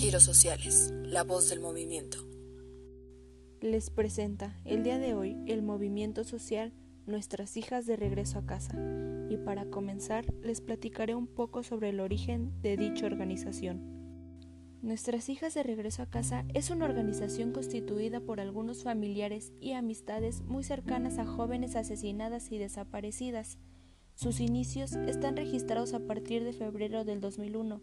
Giros Sociales, la voz del movimiento. Les presenta el día de hoy el movimiento social Nuestras hijas de regreso a casa y para comenzar les platicaré un poco sobre el origen de dicha organización. Nuestras hijas de regreso a casa es una organización constituida por algunos familiares y amistades muy cercanas a jóvenes asesinadas y desaparecidas. Sus inicios están registrados a partir de febrero del 2001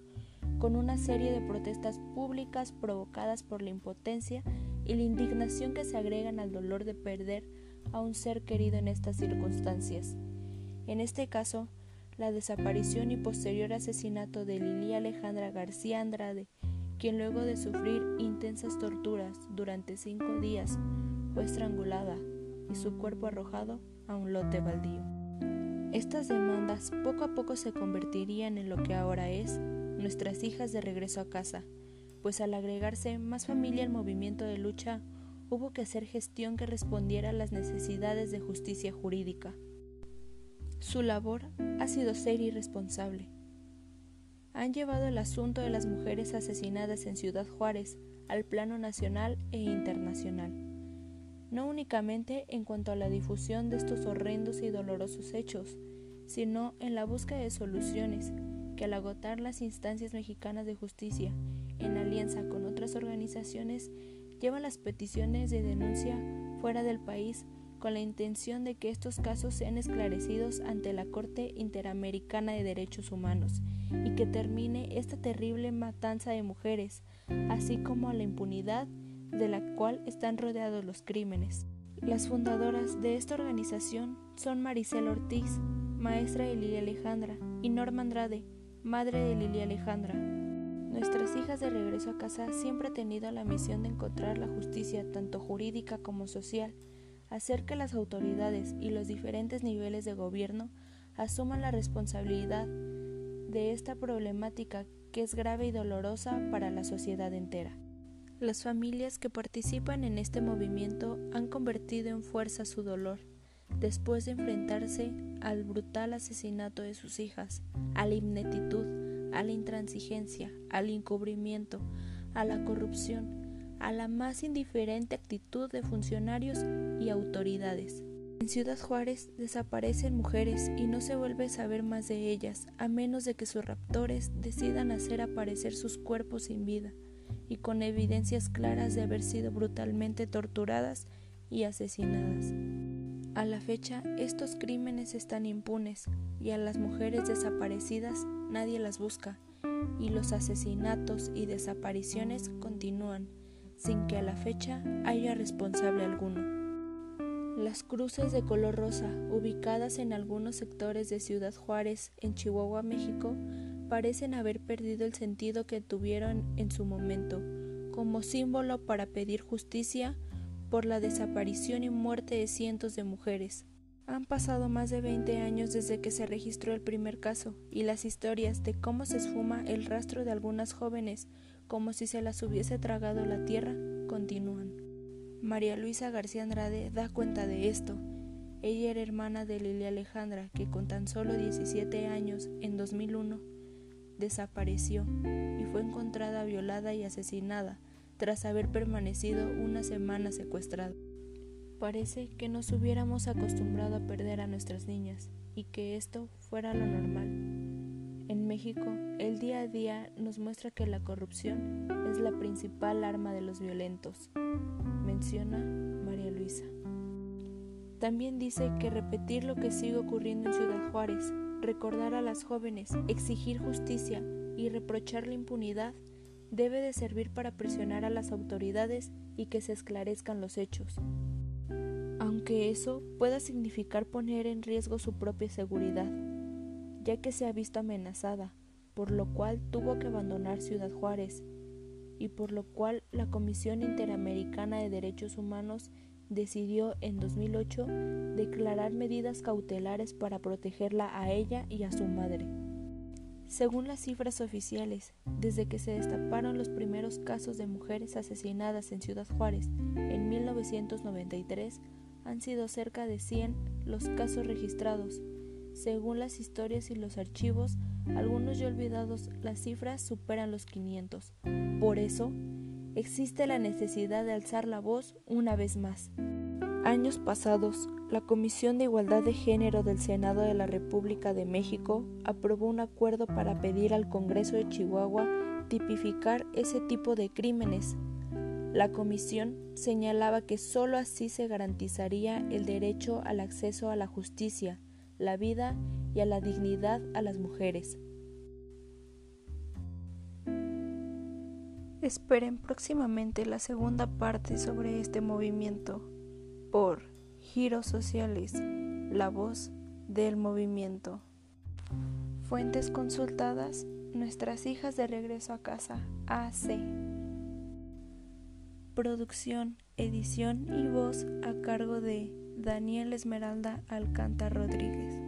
con una serie de protestas públicas provocadas por la impotencia y la indignación que se agregan al dolor de perder a un ser querido en estas circunstancias. En este caso, la desaparición y posterior asesinato de Lili Alejandra García Andrade, quien luego de sufrir intensas torturas durante cinco días fue estrangulada y su cuerpo arrojado a un lote baldío. Estas demandas poco a poco se convertirían en lo que ahora es nuestras hijas de regreso a casa, pues al agregarse más familia al movimiento de lucha, hubo que hacer gestión que respondiera a las necesidades de justicia jurídica. Su labor ha sido ser irresponsable. Han llevado el asunto de las mujeres asesinadas en Ciudad Juárez al plano nacional e internacional, no únicamente en cuanto a la difusión de estos horrendos y dolorosos hechos, sino en la búsqueda de soluciones que al agotar las instancias mexicanas de justicia en alianza con otras organizaciones, llevan las peticiones de denuncia fuera del país con la intención de que estos casos sean esclarecidos ante la Corte Interamericana de Derechos Humanos y que termine esta terrible matanza de mujeres, así como la impunidad de la cual están rodeados los crímenes. Las fundadoras de esta organización son Maricel Ortiz, maestra Lilia Alejandra, y Norma Andrade, madre de Lilia Alejandra. Nuestras hijas de regreso a casa siempre han tenido la misión de encontrar la justicia tanto jurídica como social, hacer que las autoridades y los diferentes niveles de gobierno asuman la responsabilidad de esta problemática que es grave y dolorosa para la sociedad entera. Las familias que participan en este movimiento han convertido en fuerza su dolor, después de enfrentarse al brutal asesinato de sus hijas, a la ineptitud, a la intransigencia, al encubrimiento, a la corrupción, a la más indiferente actitud de funcionarios y autoridades. En Ciudad Juárez desaparecen mujeres y no se vuelve a saber más de ellas, a menos de que sus raptores decidan hacer aparecer sus cuerpos sin vida y con evidencias claras de haber sido brutalmente torturadas y asesinadas. A la fecha, estos crímenes están impunes y a las mujeres desaparecidas nadie las busca y los asesinatos y desapariciones continúan sin que a la fecha haya responsable alguno. Las cruces de color rosa, ubicadas en algunos sectores de Ciudad Juárez, en Chihuahua, México, parecen haber perdido el sentido que tuvieron en su momento, como símbolo para pedir justicia por la desaparición y muerte de cientos de mujeres. Han pasado más de 20 años desde que se registró el primer caso y las historias de cómo se esfuma el rastro de algunas jóvenes como si se las hubiese tragado la tierra continúan. María Luisa García Andrade da cuenta de esto. Ella era hermana de Lilia Alejandra, que con tan solo 17 años, en 2001, desapareció y fue encontrada violada y asesinada tras haber permanecido una semana secuestrada. Parece que nos hubiéramos acostumbrado a perder a nuestras niñas y que esto fuera lo normal. En México, el día a día nos muestra que la corrupción es la principal arma de los violentos, menciona María Luisa. También dice que repetir lo que sigue ocurriendo en Ciudad Juárez, recordar a las jóvenes, exigir justicia y reprochar la impunidad debe de servir para presionar a las autoridades y que se esclarezcan los hechos, aunque eso pueda significar poner en riesgo su propia seguridad, ya que se ha visto amenazada, por lo cual tuvo que abandonar Ciudad Juárez, y por lo cual la Comisión Interamericana de Derechos Humanos decidió en 2008 declarar medidas cautelares para protegerla a ella y a su madre. Según las cifras oficiales, desde que se destaparon los primeros casos de mujeres asesinadas en Ciudad Juárez en 1993, han sido cerca de 100 los casos registrados, Según las historias y los archivos, algunos ya olvidados, las cifras superan los 500. Por eso, existe la necesidad de alzar la voz una vez más. Años pasados, la Comisión de Igualdad de Género del Senado de la República de México aprobó un acuerdo para pedir al Congreso de Chihuahua tipificar ese tipo de crímenes. La comisión señalaba que sólo así se garantizaría el derecho al acceso a la justicia, la vida y a la dignidad a las mujeres. Esperen próximamente la segunda parte sobre este movimiento por Giros Sociales, la voz del movimiento. Fuentes consultadas, nuestras hijas de regreso a casa, AC. Producción, edición y voz a cargo de Daniel Esmeralda Alcántara Rodríguez.